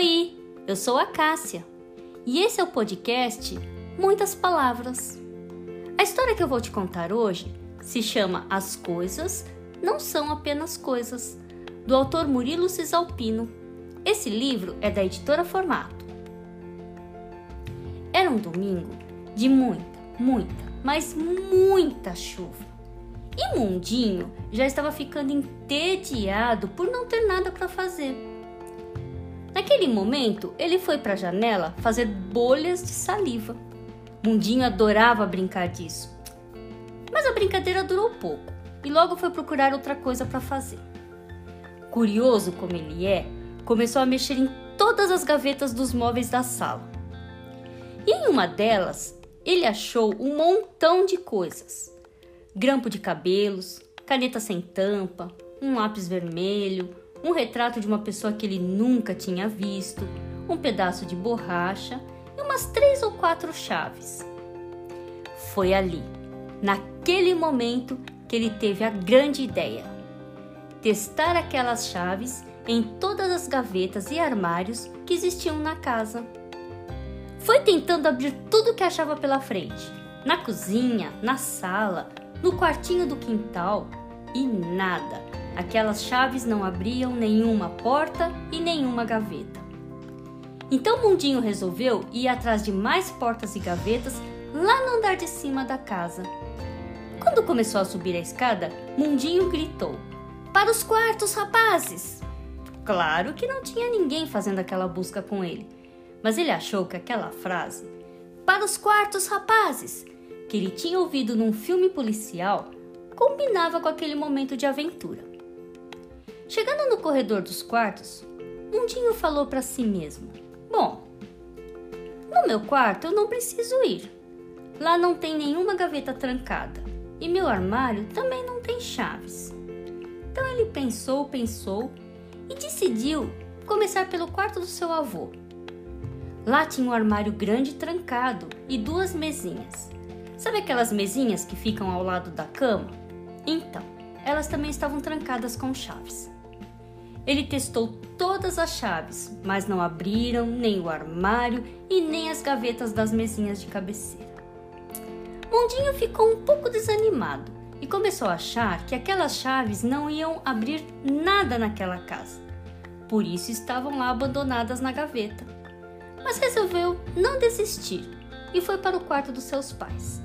Oi, eu sou a Cássia e esse é o podcast Muitas Palavras. A história que eu vou te contar hoje se chama As Coisas Não São Apenas Coisas, do autor Murilo Cisalpino. Esse livro é da editora Formato. Era um domingo de muita, muita, mas muita chuva. E Mundinho já estava ficando entediado por não ter nada para fazer. Naquele momento, ele foi para a janela fazer bolhas de saliva. Mundinho adorava brincar disso. Mas a brincadeira durou pouco e logo foi procurar outra coisa para fazer. Curioso como ele é, começou a mexer em todas as gavetas dos móveis da sala. E em uma delas, ele achou um montão de coisas: grampo de cabelos, caneta sem tampa, um lápis vermelho, um retrato de uma pessoa que ele nunca tinha visto, um pedaço de borracha e umas três ou quatro chaves. Foi ali, naquele momento, que ele teve a grande ideia: testar aquelas chaves em todas as gavetas e armários que existiam na casa. Foi tentando abrir tudo que achava pela frente, na cozinha, na sala, no quartinho do quintal, e nada Aquelas chaves não abriam nenhuma porta e nenhuma gaveta. Então Mundinho resolveu ir atrás de mais portas e gavetas lá no andar de cima da casa. Quando começou a subir a escada, Mundinho gritou: Para os quartos, rapazes! Claro que não tinha ninguém fazendo aquela busca com ele, mas ele achou que aquela frase, Para os quartos, rapazes! que ele tinha ouvido num filme policial, combinava com aquele momento de aventura. Chegando no corredor dos quartos, Mundinho falou para si mesmo: Bom, no meu quarto eu não preciso ir. Lá não tem nenhuma gaveta trancada e meu armário também não tem chaves. Então ele pensou, pensou e decidiu começar pelo quarto do seu avô. Lá tinha um armário grande trancado e duas mesinhas. Sabe aquelas mesinhas que ficam ao lado da cama? Então, elas também estavam trancadas com chaves. Ele testou todas as chaves, mas não abriram nem o armário e nem as gavetas das mesinhas de cabeceira. Mundinho ficou um pouco desanimado e começou a achar que aquelas chaves não iam abrir nada naquela casa. Por isso estavam lá abandonadas na gaveta. Mas resolveu não desistir e foi para o quarto dos seus pais.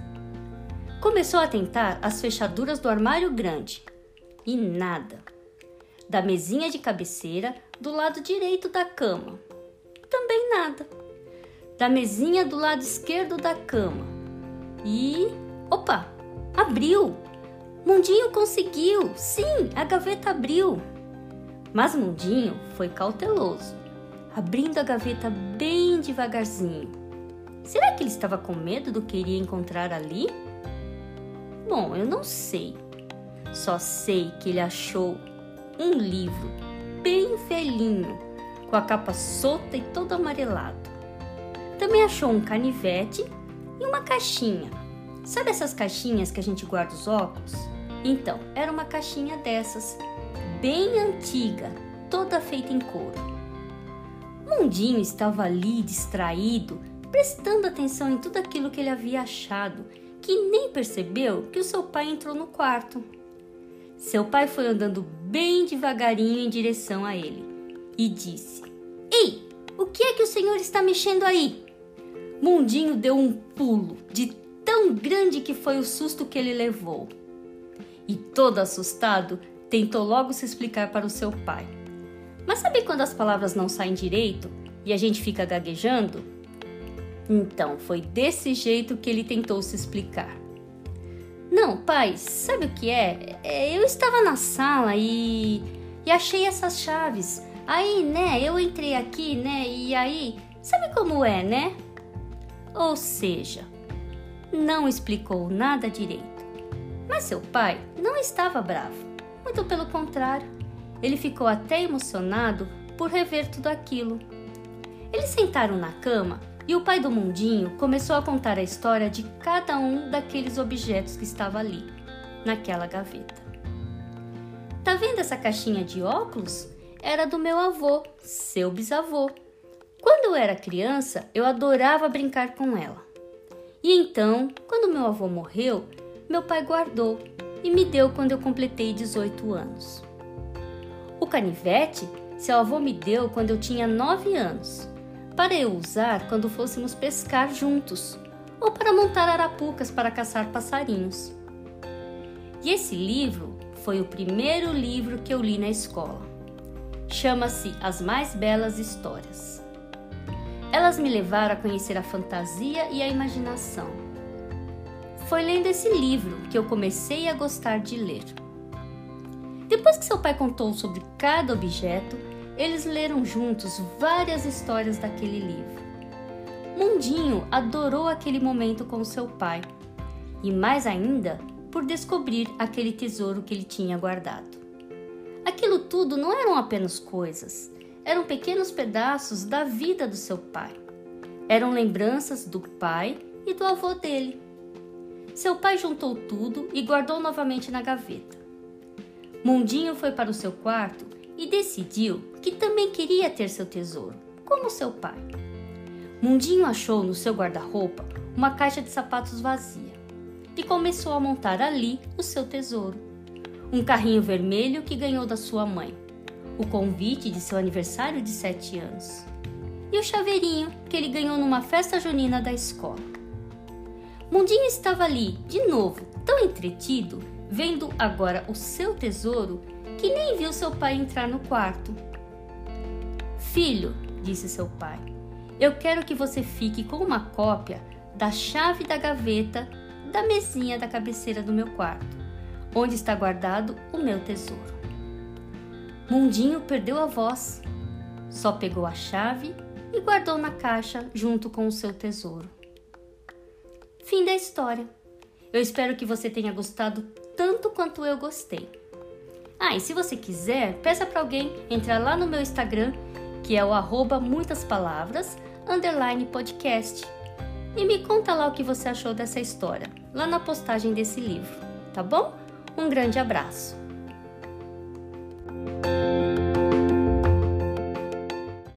Começou a tentar as fechaduras do armário grande e nada da mesinha de cabeceira do lado direito da cama. Também nada. Da mesinha do lado esquerdo da cama. E. Opa! Abriu! Mundinho conseguiu! Sim, a gaveta abriu! Mas Mundinho foi cauteloso, abrindo a gaveta bem devagarzinho. Será que ele estava com medo do que iria encontrar ali? Bom, eu não sei. Só sei que ele achou um livro bem velhinho, com a capa solta e todo amarelado. Também achou um canivete e uma caixinha. Sabe essas caixinhas que a gente guarda os óculos? Então, era uma caixinha dessas, bem antiga, toda feita em couro. Mundinho estava ali distraído, prestando atenção em tudo aquilo que ele havia achado, que nem percebeu que o seu pai entrou no quarto. Seu pai foi andando bem devagarinho em direção a ele e disse: Ei, o que é que o senhor está mexendo aí? Mundinho deu um pulo de tão grande que foi o susto que ele levou. E todo assustado, tentou logo se explicar para o seu pai. Mas sabe quando as palavras não saem direito e a gente fica gaguejando? Então, foi desse jeito que ele tentou se explicar. Não, pai, sabe o que é? é? Eu estava na sala e, e achei essas chaves. Aí, né, eu entrei aqui, né, e aí, sabe como é, né? Ou seja, não explicou nada direito. Mas seu pai não estava bravo, muito pelo contrário. Ele ficou até emocionado por rever tudo aquilo. Eles sentaram na cama e o pai do mundinho começou a contar a história de cada um daqueles objetos que estava ali, naquela gaveta. Tá vendo essa caixinha de óculos? Era do meu avô, seu bisavô. Quando eu era criança, eu adorava brincar com ela. E então, quando meu avô morreu, meu pai guardou e me deu quando eu completei 18 anos. O canivete, seu avô me deu quando eu tinha 9 anos, para eu usar quando fôssemos pescar juntos ou para montar arapucas para caçar passarinhos. E esse livro foi o primeiro livro que eu li na escola. Chama-se As Mais Belas Histórias. Elas me levaram a conhecer a fantasia e a imaginação. Foi lendo esse livro que eu comecei a gostar de ler. Depois que seu pai contou sobre cada objeto, eles leram juntos várias histórias daquele livro. Mundinho adorou aquele momento com seu pai e, mais ainda, por descobrir aquele tesouro que ele tinha guardado. Aquilo tudo não eram apenas coisas, eram pequenos pedaços da vida do seu pai. Eram lembranças do pai e do avô dele. Seu pai juntou tudo e guardou novamente na gaveta. Mundinho foi para o seu quarto e decidiu que também queria ter seu tesouro, como seu pai. Mundinho achou no seu guarda-roupa uma caixa de sapatos vazia e começou a montar ali o seu tesouro. Um carrinho vermelho que ganhou da sua mãe, o convite de seu aniversário de sete anos e o chaveirinho que ele ganhou numa festa junina da escola. Mundinho estava ali, de novo, tão entretido, vendo agora o seu tesouro, que nem viu seu pai entrar no quarto. Filho, disse seu pai, eu quero que você fique com uma cópia da chave da gaveta da mesinha da cabeceira do meu quarto, onde está guardado o meu tesouro. Mundinho perdeu a voz, só pegou a chave e guardou na caixa junto com o seu tesouro. Fim da história. Eu espero que você tenha gostado tanto quanto eu gostei. Ah, e se você quiser, peça para alguém entrar lá no meu Instagram, que é o arroba muitas palavras, underline podcast. E me conta lá o que você achou dessa história lá na postagem desse livro, tá bom? Um grande abraço!